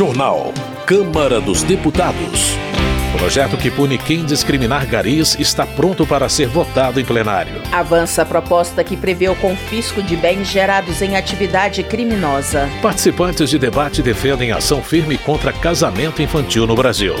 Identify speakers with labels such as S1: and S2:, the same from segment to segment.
S1: Jornal. Câmara dos Deputados. Projeto que pune quem discriminar garis está pronto para ser votado em plenário.
S2: Avança a proposta que prevê o confisco de bens gerados em atividade criminosa.
S1: Participantes de debate defendem ação firme contra casamento infantil no Brasil.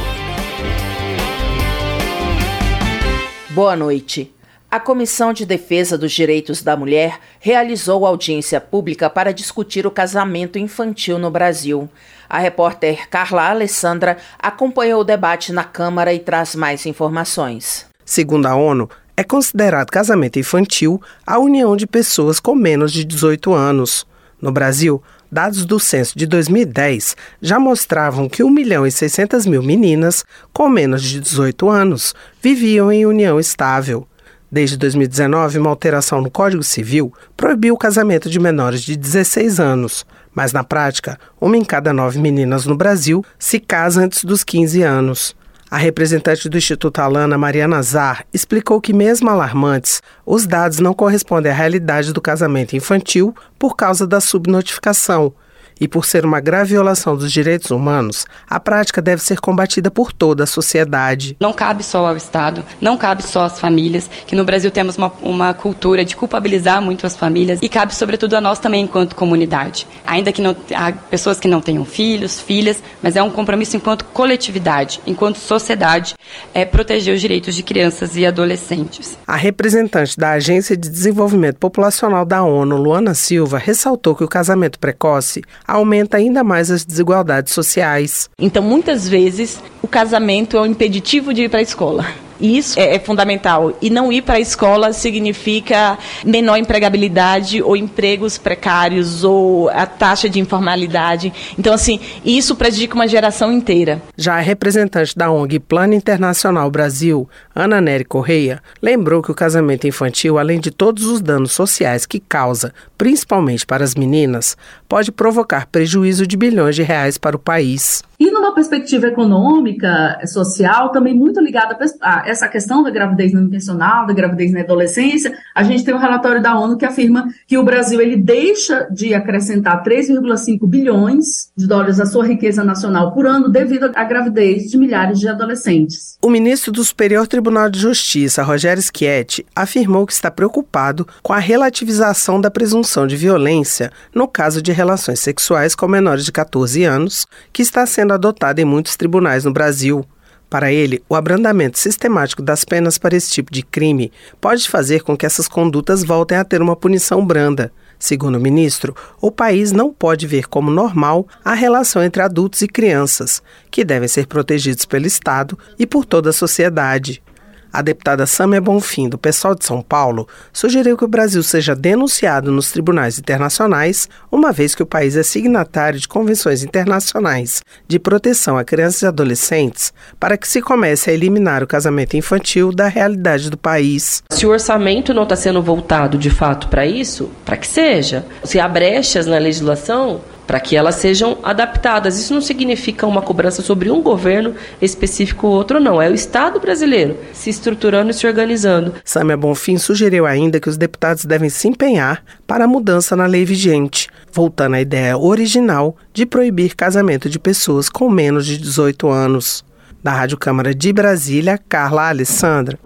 S2: Boa noite. A Comissão de Defesa dos Direitos da Mulher realizou audiência pública para discutir o casamento infantil no Brasil. A repórter Carla Alessandra acompanhou o debate na Câmara e traz mais informações.
S3: Segundo a ONU, é considerado casamento infantil a união de pessoas com menos de 18 anos. No Brasil, dados do censo de 2010 já mostravam que 1 milhão e 600 mil meninas com menos de 18 anos viviam em união estável. Desde 2019, uma alteração no Código Civil proibiu o casamento de menores de 16 anos. Mas na prática, uma em cada nove meninas no Brasil se casa antes dos 15 anos. A representante do Instituto Alana, Mariana Azar, explicou que, mesmo alarmantes, os dados não correspondem à realidade do casamento infantil por causa da subnotificação e por ser uma grave violação dos direitos humanos, a prática deve ser combatida por toda a sociedade.
S4: Não cabe só ao Estado, não cabe só às famílias, que no Brasil temos uma, uma cultura de culpabilizar muito as famílias e cabe sobretudo a nós também enquanto comunidade. Ainda que não, há pessoas que não tenham filhos, filhas, mas é um compromisso enquanto coletividade, enquanto sociedade, é proteger os direitos de crianças e adolescentes.
S3: A representante da Agência de Desenvolvimento Populacional da ONU, Luana Silva, ressaltou que o casamento precoce aumenta ainda mais as desigualdades sociais.
S5: Então, muitas vezes, o casamento é um impeditivo de ir para a escola. E isso é, é, fundamental. E não ir para a escola significa menor empregabilidade ou empregos precários ou a taxa de informalidade. Então, assim, isso prejudica uma geração inteira.
S3: Já a representante da ONG Plano Internacional Brasil, Ana Nery Correia, lembrou que o casamento infantil, além de todos os danos sociais que causa, principalmente para as meninas, pode provocar prejuízo de bilhões de reais para o país.
S6: E numa perspectiva econômica, social, também muito ligada a essa questão da gravidez não intencional, da gravidez na adolescência, a gente tem um relatório da ONU que afirma que o Brasil ele deixa de acrescentar 3,5 bilhões de dólares à sua riqueza nacional por ano devido à gravidez de milhares de adolescentes.
S3: O ministro do Superior Tribunal de Justiça, Rogério Schietti, afirmou que está preocupado com a relativização da presunção de violência no caso de relações sexuais com menores de 14 anos, que está sendo adotada em muitos tribunais no Brasil. Para ele, o abrandamento sistemático das penas para esse tipo de crime pode fazer com que essas condutas voltem a ter uma punição branda. Segundo o ministro, o país não pode ver como normal a relação entre adultos e crianças, que devem ser protegidos pelo Estado e por toda a sociedade. A deputada Samia Bonfim, do pessoal de São Paulo, sugeriu que o Brasil seja denunciado nos tribunais internacionais, uma vez que o país é signatário de convenções internacionais de proteção a crianças e adolescentes, para que se comece a eliminar o casamento infantil da realidade do país.
S7: Se o orçamento não está sendo voltado de fato para isso, para que seja. Se há brechas na legislação, para que elas sejam adaptadas. Isso não significa uma cobrança sobre um governo específico ou outro, não. É o Estado brasileiro se estruturando e se organizando.
S3: Samia Bonfim sugeriu ainda que os deputados devem se empenhar para a mudança na lei vigente, voltando à ideia original de proibir casamento de pessoas com menos de 18 anos. Da Rádio Câmara de Brasília, Carla Alessandra.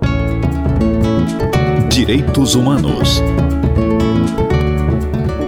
S1: Direitos Humanos.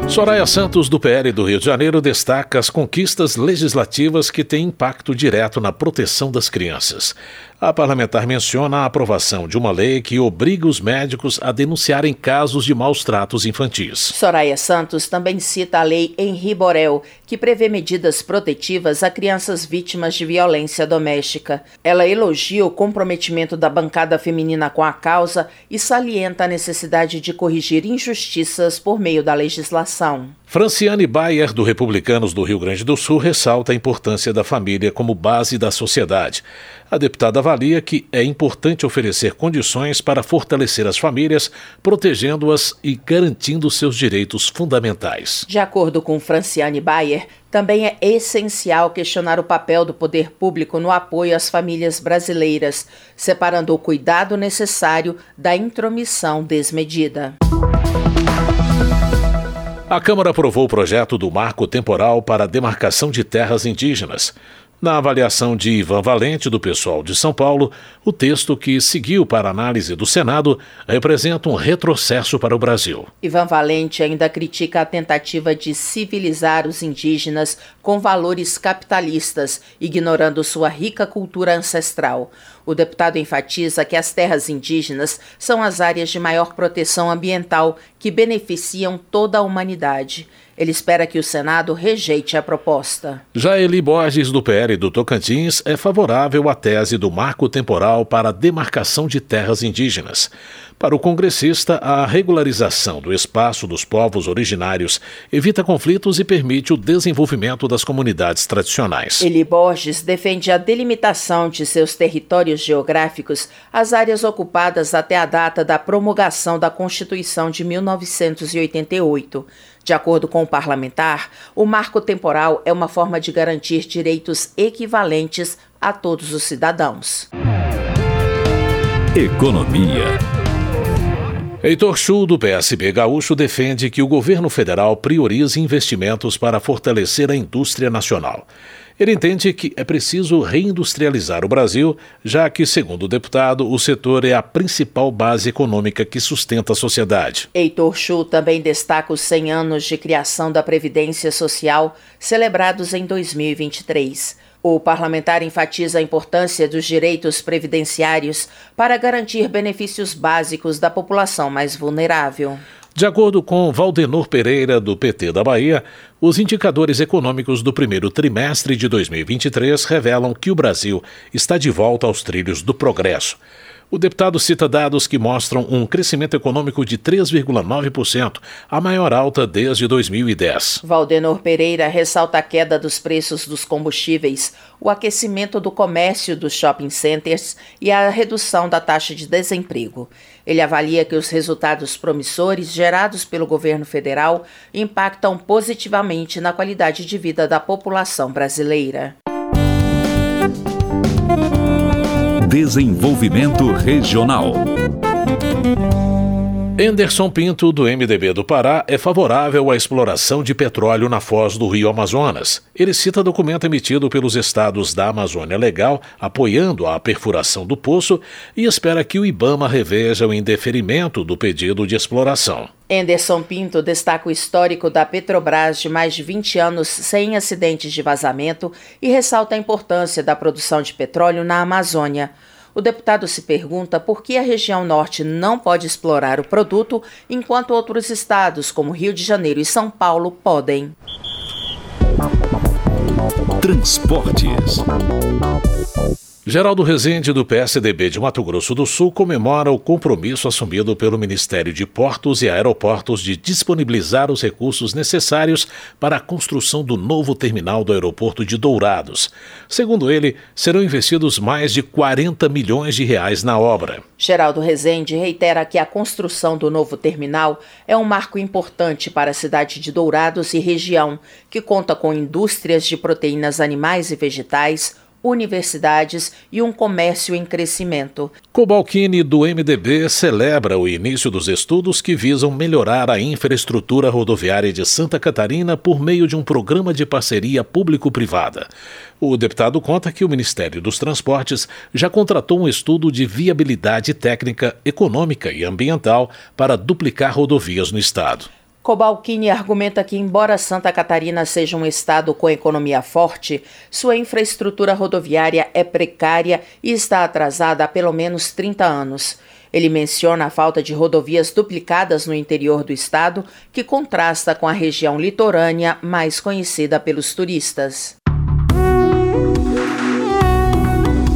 S1: Soraya Santos, do PL do Rio de Janeiro, destaca as conquistas legislativas que têm impacto direto na proteção das crianças. A parlamentar menciona a aprovação de uma lei que obriga os médicos a denunciarem casos de maus tratos infantis.
S2: Soraya Santos também cita a lei Henri Borel, que prevê medidas protetivas a crianças vítimas de violência doméstica. Ela elogia o comprometimento da bancada feminina com a causa e salienta a necessidade de corrigir injustiças por meio da legislação.
S1: Franciane Bayer, do Republicanos do Rio Grande do Sul, ressalta a importância da família como base da sociedade. A deputada avalia que é importante oferecer condições para fortalecer as famílias, protegendo-as e garantindo seus direitos fundamentais.
S2: De acordo com Franciane Bayer, também é essencial questionar o papel do poder público no apoio às famílias brasileiras, separando o cuidado necessário da intromissão desmedida.
S1: A Câmara aprovou o projeto do Marco Temporal para a Demarcação de Terras Indígenas. Na avaliação de Ivan Valente, do pessoal de São Paulo, o texto que seguiu para análise do Senado representa um retrocesso para o Brasil.
S2: Ivan Valente ainda critica a tentativa de civilizar os indígenas com valores capitalistas, ignorando sua rica cultura ancestral. O deputado enfatiza que as terras indígenas são as áreas de maior proteção ambiental que beneficiam toda a humanidade. Ele espera que o Senado rejeite a proposta.
S1: Já Eli Borges, do PL do Tocantins, é favorável à tese do marco temporal para a demarcação de terras indígenas. Para o congressista, a regularização do espaço dos povos originários evita conflitos e permite o desenvolvimento das comunidades tradicionais.
S2: Eli Borges defende a delimitação de seus territórios geográficos às áreas ocupadas até a data da promulgação da Constituição de 1988. De acordo com o parlamentar, o marco temporal é uma forma de garantir direitos equivalentes a todos os cidadãos.
S1: Economia. Heitor Chu, do PSB Gaúcho, defende que o governo federal priorize investimentos para fortalecer a indústria nacional. Ele entende que é preciso reindustrializar o Brasil, já que, segundo o deputado, o setor é a principal base econômica que sustenta a sociedade.
S2: Heitor Chu também destaca os 100 anos de criação da Previdência Social, celebrados em 2023. O parlamentar enfatiza a importância dos direitos previdenciários para garantir benefícios básicos da população mais vulnerável.
S1: De acordo com Valdenor Pereira, do PT da Bahia, os indicadores econômicos do primeiro trimestre de 2023 revelam que o Brasil está de volta aos trilhos do progresso. O deputado cita dados que mostram um crescimento econômico de 3,9%, a maior alta desde 2010.
S2: Valdenor Pereira ressalta a queda dos preços dos combustíveis, o aquecimento do comércio dos shopping centers e a redução da taxa de desemprego. Ele avalia que os resultados promissores gerados pelo governo federal impactam positivamente na qualidade de vida da população brasileira.
S1: Desenvolvimento Regional. Enderson Pinto, do MDB do Pará, é favorável à exploração de petróleo na foz do rio Amazonas. Ele cita documento emitido pelos estados da Amazônia Legal apoiando a perfuração do poço e espera que o Ibama reveja o indeferimento do pedido de exploração.
S2: Enderson Pinto destaca o histórico da Petrobras de mais de 20 anos sem acidentes de vazamento e ressalta a importância da produção de petróleo na Amazônia. O deputado se pergunta por que a região norte não pode explorar o produto, enquanto outros estados, como Rio de Janeiro e São Paulo, podem.
S1: Transportes. Geraldo Rezende, do PSDB de Mato Grosso do Sul, comemora o compromisso assumido pelo Ministério de Portos e Aeroportos de disponibilizar os recursos necessários para a construção do novo terminal do aeroporto de Dourados. Segundo ele, serão investidos mais de 40 milhões de reais na obra.
S2: Geraldo Rezende reitera que a construção do novo terminal é um marco importante para a cidade de Dourados e região, que conta com indústrias de proteínas animais e vegetais, universidades e um comércio em crescimento.
S1: Cobalcini, do MDB, celebra o início dos estudos que visam melhorar a infraestrutura rodoviária de Santa Catarina por meio de um programa de parceria público-privada. O deputado conta que o Ministério dos Transportes já contratou um estudo de viabilidade técnica, econômica e ambiental para duplicar rodovias no estado.
S2: Cobalcini argumenta que, embora Santa Catarina seja um estado com economia forte, sua infraestrutura rodoviária é precária e está atrasada há pelo menos 30 anos. Ele menciona a falta de rodovias duplicadas no interior do estado, que contrasta com a região litorânea mais conhecida pelos turistas.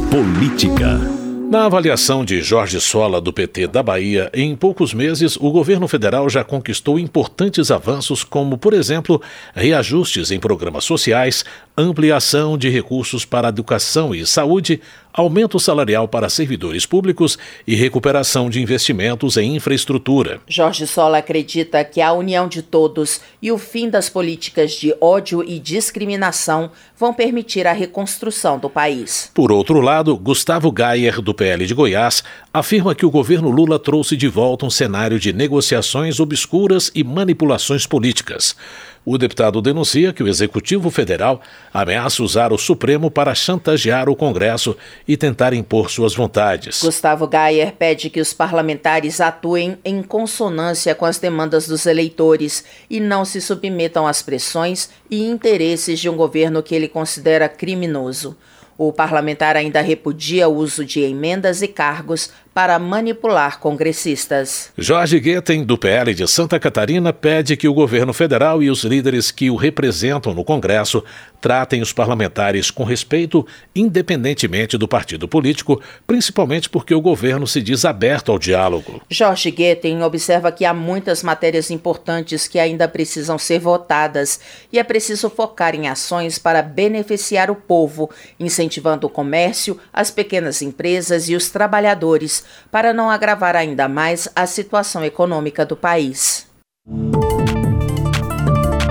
S1: Política. Na avaliação de Jorge Sola, do PT da Bahia, em poucos meses o governo federal já conquistou importantes avanços, como, por exemplo, reajustes em programas sociais, ampliação de recursos para educação e saúde, aumento salarial para servidores públicos e recuperação de investimentos em infraestrutura.
S2: Jorge Sola acredita que a união de todos e o fim das políticas de ódio e discriminação vão permitir a reconstrução do país.
S1: Por outro lado, Gustavo Gayer, do PL de Goiás, afirma que o governo Lula trouxe de volta um cenário de negociações obscuras e manipulações políticas. O deputado denuncia que o Executivo Federal ameaça usar o Supremo para chantagear o Congresso e tentar impor suas vontades.
S2: Gustavo Gayer pede que os parlamentares atuem em consonância com as demandas dos eleitores e não se submetam às pressões e interesses de um governo que ele considera criminoso. O parlamentar ainda repudia o uso de emendas e cargos para manipular congressistas.
S1: Jorge Guetem, do PL de Santa Catarina, pede que o governo federal e os líderes que o representam no Congresso tratem os parlamentares com respeito, independentemente do partido político, principalmente porque o governo se diz aberto ao diálogo.
S2: Jorge Guetem observa que há muitas matérias importantes que ainda precisam ser votadas e é preciso focar em ações para beneficiar o povo, incentivando o comércio, as pequenas empresas e os trabalhadores para não agravar ainda mais a situação econômica do país.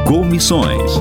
S1: Comissões.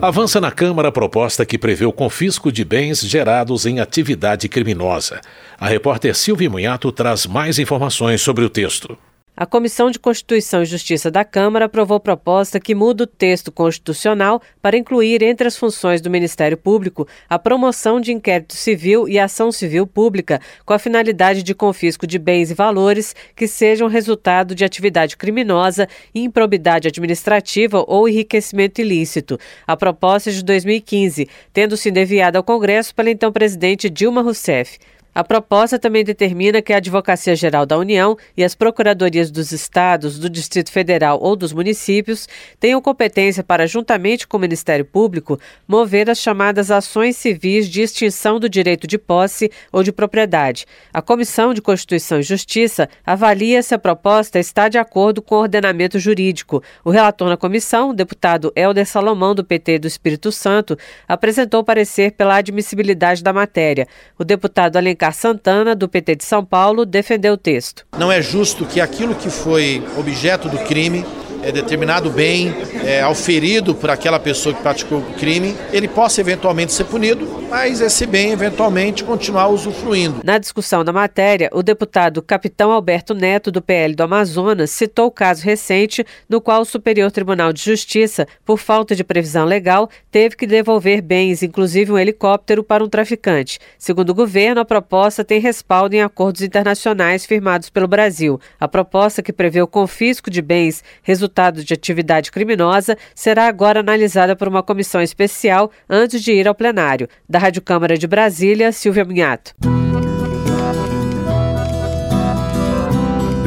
S1: Avança na Câmara a proposta que prevê o confisco de bens gerados em atividade criminosa. A repórter Silvia Munhato traz mais informações sobre o texto.
S8: A Comissão de Constituição e Justiça da Câmara aprovou proposta que muda o texto constitucional para incluir entre as funções do Ministério Público a promoção de inquérito civil e ação civil pública com a finalidade de confisco de bens e valores que sejam resultado de atividade criminosa, improbidade administrativa ou enriquecimento ilícito. A proposta é de 2015, tendo sido enviada ao Congresso pela então presidente Dilma Rousseff. A proposta também determina que a Advocacia Geral da União e as procuradorias dos estados, do Distrito Federal ou dos municípios tenham competência para, juntamente com o Ministério Público, mover as chamadas ações civis de extinção do direito de posse ou de propriedade. A Comissão de Constituição e Justiça avalia se a proposta está de acordo com o ordenamento jurídico. O relator na comissão, o deputado Helder Salomão, do PT do Espírito Santo, apresentou parecer pela admissibilidade da matéria. O deputado Alencar Alencar Santana, do PT de São Paulo, defendeu o texto.
S9: Não é justo que aquilo que foi objeto do crime é, determinado bem é, auferido por aquela pessoa que praticou o crime, ele possa eventualmente ser punido, mas esse bem eventualmente continuar usufruindo.
S8: Na discussão da matéria, o deputado Capitão Alberto Neto, do PL do Amazonas, citou o caso recente no qual o Superior Tribunal de Justiça, por falta de previsão legal, teve que devolver bens, inclusive um helicóptero, para um traficante. Segundo o governo, a proposta tem respaldo em acordos internacionais firmados pelo Brasil. A proposta que prevê o confisco de bens resultado resultado de atividade criminosa será agora analisada por uma comissão especial antes de ir ao plenário. Da Rádio Câmara de Brasília, Silvia Minhato.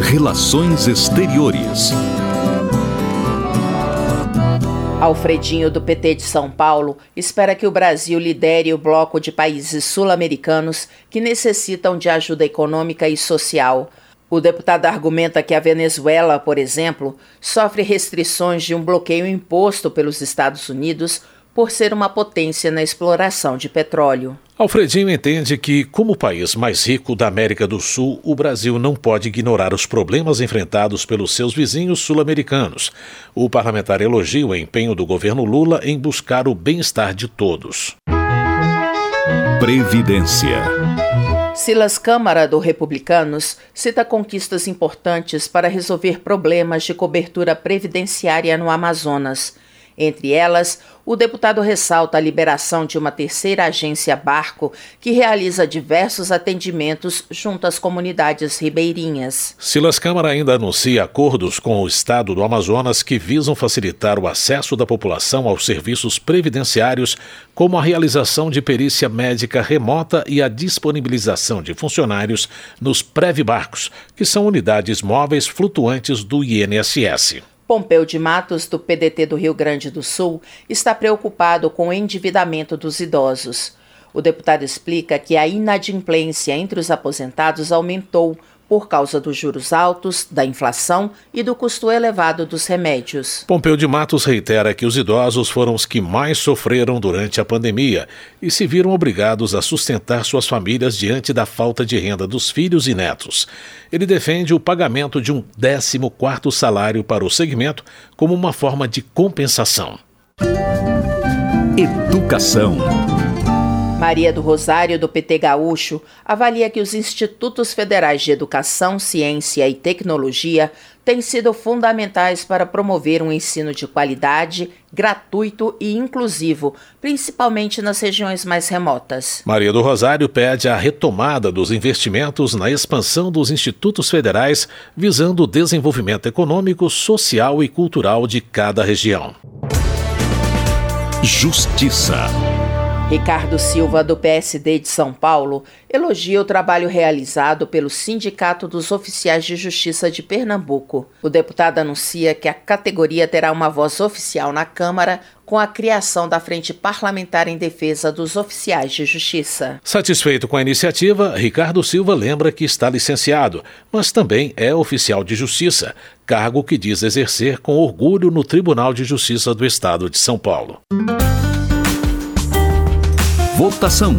S1: Relações Exteriores.
S2: Alfredinho, do PT de São Paulo, espera que o Brasil lidere o bloco de países sul-americanos que necessitam de ajuda econômica e social. O deputado argumenta que a Venezuela, por exemplo, sofre restrições de um bloqueio imposto pelos Estados Unidos por ser uma potência na exploração de petróleo.
S1: Alfredinho entende que, como o país mais rico da América do Sul, o Brasil não pode ignorar os problemas enfrentados pelos seus vizinhos sul-americanos. O parlamentar elogia o empenho do governo Lula em buscar o bem-estar de todos.
S2: Previdência. Silas Câmara, do Republicanos, cita conquistas importantes para resolver problemas de cobertura previdenciária no Amazonas. Entre elas, o deputado ressalta a liberação de uma terceira agência barco que realiza diversos atendimentos junto às comunidades ribeirinhas.
S1: Silas Câmara ainda anuncia acordos com o estado do Amazonas que visam facilitar o acesso da população aos serviços previdenciários, como a realização de perícia médica remota e a disponibilização de funcionários nos Previbarcos, que são unidades móveis flutuantes do INSS.
S2: Pompeu de Matos, do PDT do Rio Grande do Sul, está preocupado com o endividamento dos idosos. O deputado explica que a inadimplência entre os aposentados aumentou por causa dos juros altos, da inflação e do custo elevado dos remédios.
S1: Pompeu de Matos reitera que os idosos foram os que mais sofreram durante a pandemia e se viram obrigados a sustentar suas famílias diante da falta de renda dos filhos e netos. Ele defende o pagamento de um 14º salário para o segmento como uma forma de compensação.
S2: Educação. Maria do Rosário, do PT Gaúcho, avalia que os institutos federais de educação, ciência e tecnologia têm sido fundamentais para promover um ensino de qualidade, gratuito e inclusivo, principalmente nas regiões mais remotas.
S1: Maria do Rosário pede a retomada dos investimentos na expansão dos institutos federais, visando o desenvolvimento econômico, social e cultural de cada região.
S10: Justiça.
S2: Ricardo Silva, do PSD de São Paulo, elogia o trabalho realizado pelo Sindicato dos Oficiais de Justiça de Pernambuco. O deputado anuncia que a categoria terá uma voz oficial na Câmara com a criação da Frente Parlamentar em Defesa dos Oficiais de Justiça.
S1: Satisfeito com a iniciativa, Ricardo Silva lembra que está licenciado, mas também é oficial de justiça, cargo que diz exercer com orgulho no Tribunal de Justiça do Estado de São Paulo.
S10: Votação.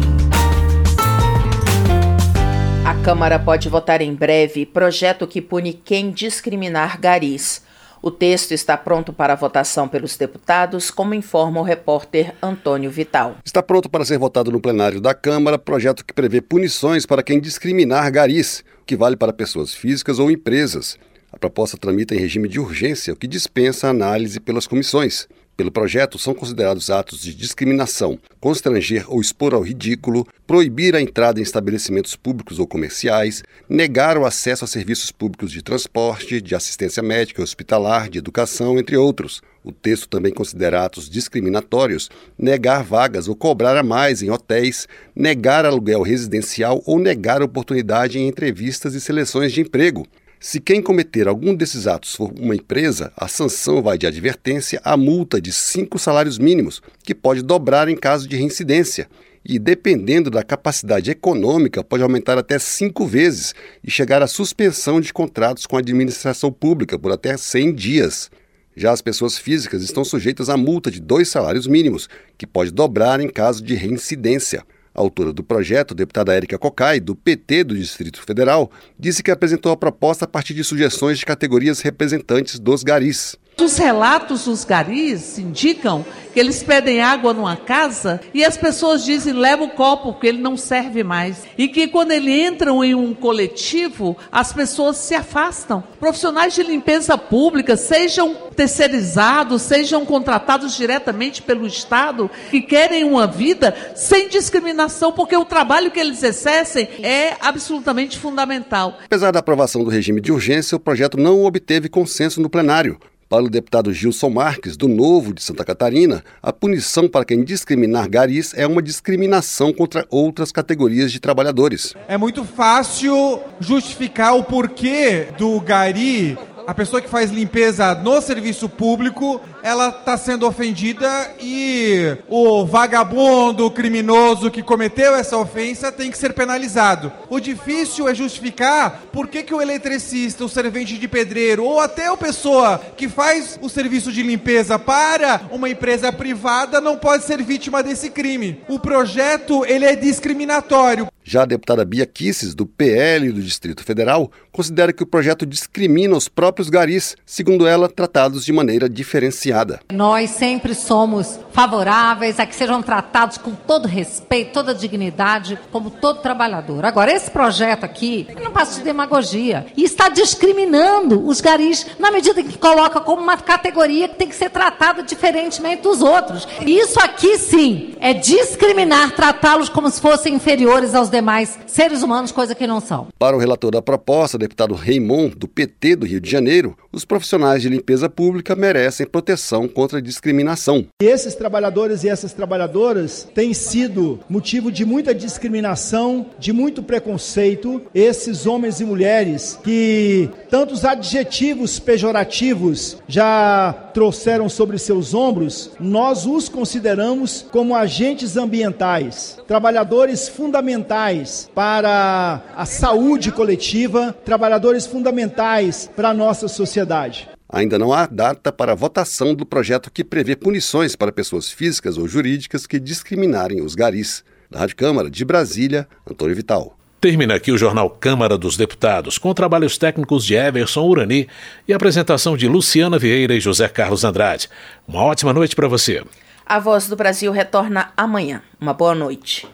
S2: A Câmara pode votar em breve projeto que pune quem discriminar garis. O texto está pronto para votação pelos deputados, como informa o repórter Antônio Vital.
S11: Está pronto para ser votado no plenário da Câmara projeto que prevê punições para quem discriminar garis, o que vale para pessoas físicas ou empresas. A proposta tramita em regime de urgência, o que dispensa análise pelas comissões. Pelo projeto, são considerados atos de discriminação, constranger ou expor ao ridículo, proibir a entrada em estabelecimentos públicos ou comerciais, negar o acesso a serviços públicos de transporte, de assistência médica, hospitalar, de educação, entre outros. O texto também considera atos discriminatórios negar vagas ou cobrar a mais em hotéis, negar aluguel residencial ou negar oportunidade em entrevistas e seleções de emprego, se quem cometer algum desses atos for uma empresa, a sanção vai de advertência a multa de cinco salários mínimos, que pode dobrar em caso de reincidência. E, dependendo da capacidade econômica, pode aumentar até cinco vezes e chegar à suspensão de contratos com a administração pública por até 100 dias. Já as pessoas físicas estão sujeitas a multa de dois salários mínimos, que pode dobrar em caso de reincidência. Autora do projeto, deputada Érica Cocai, do PT do Distrito Federal, disse que apresentou a proposta a partir de sugestões de categorias representantes dos garis.
S12: Os relatos dos garis indicam que eles pedem água numa casa e as pessoas dizem leva o copo porque ele não serve mais. E que quando eles entram em um coletivo, as pessoas se afastam. Profissionais de limpeza pública, sejam terceirizados, sejam contratados diretamente pelo Estado, que querem uma vida sem discriminação, porque o trabalho que eles exercem é absolutamente fundamental.
S11: Apesar da aprovação do regime de urgência, o projeto não obteve consenso no plenário. Para o deputado Gilson Marques, do Novo de Santa Catarina, a punição para quem discriminar garis é uma discriminação contra outras categorias de trabalhadores.
S13: É muito fácil justificar o porquê do gari a pessoa que faz limpeza no serviço público, ela está sendo ofendida e o vagabundo, o criminoso que cometeu essa ofensa tem que ser penalizado. O difícil é justificar por que, que o eletricista, o servente de pedreiro ou até a pessoa que faz o serviço de limpeza para uma empresa privada não pode ser vítima desse crime. O projeto ele é discriminatório.
S11: Já a deputada Bia Kisses, do PL do Distrito Federal, considera que o projeto discrimina os próprios garis, segundo ela, tratados de maneira diferenciada.
S14: Nós sempre somos favoráveis a que sejam tratados com todo respeito, toda dignidade, como todo trabalhador. Agora, esse projeto aqui não passa de demagogia e está discriminando os garis na medida que coloca como uma categoria que tem que ser tratada diferentemente dos outros. E isso aqui, sim, é discriminar, tratá-los como se fossem inferiores aos demais seres humanos, coisa que não são.
S11: Para o relator da proposta, deputado Raymond, do PT do Rio de Janeiro, os profissionais de limpeza pública merecem proteção contra a discriminação.
S15: Esses trabalhadores e essas trabalhadoras têm sido motivo de muita discriminação, de muito preconceito, esses homens e mulheres que tantos adjetivos pejorativos já trouxeram sobre seus ombros, nós os consideramos como agentes ambientais, trabalhadores fundamentais para a saúde coletiva, trabalhadores fundamentais para a nossa sociedade.
S11: Ainda não há data para votação do projeto que prevê punições para pessoas físicas ou jurídicas que discriminarem os garis. Da Rádio Câmara de Brasília, Antônio Vital.
S1: Termina aqui o jornal Câmara dos Deputados, com trabalhos técnicos de Everson Urani e apresentação de Luciana Vieira e José Carlos Andrade. Uma ótima noite para você.
S2: A Voz do Brasil retorna amanhã. Uma boa noite.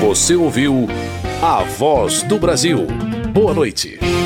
S1: Você ouviu A Voz do Brasil. Boa noite.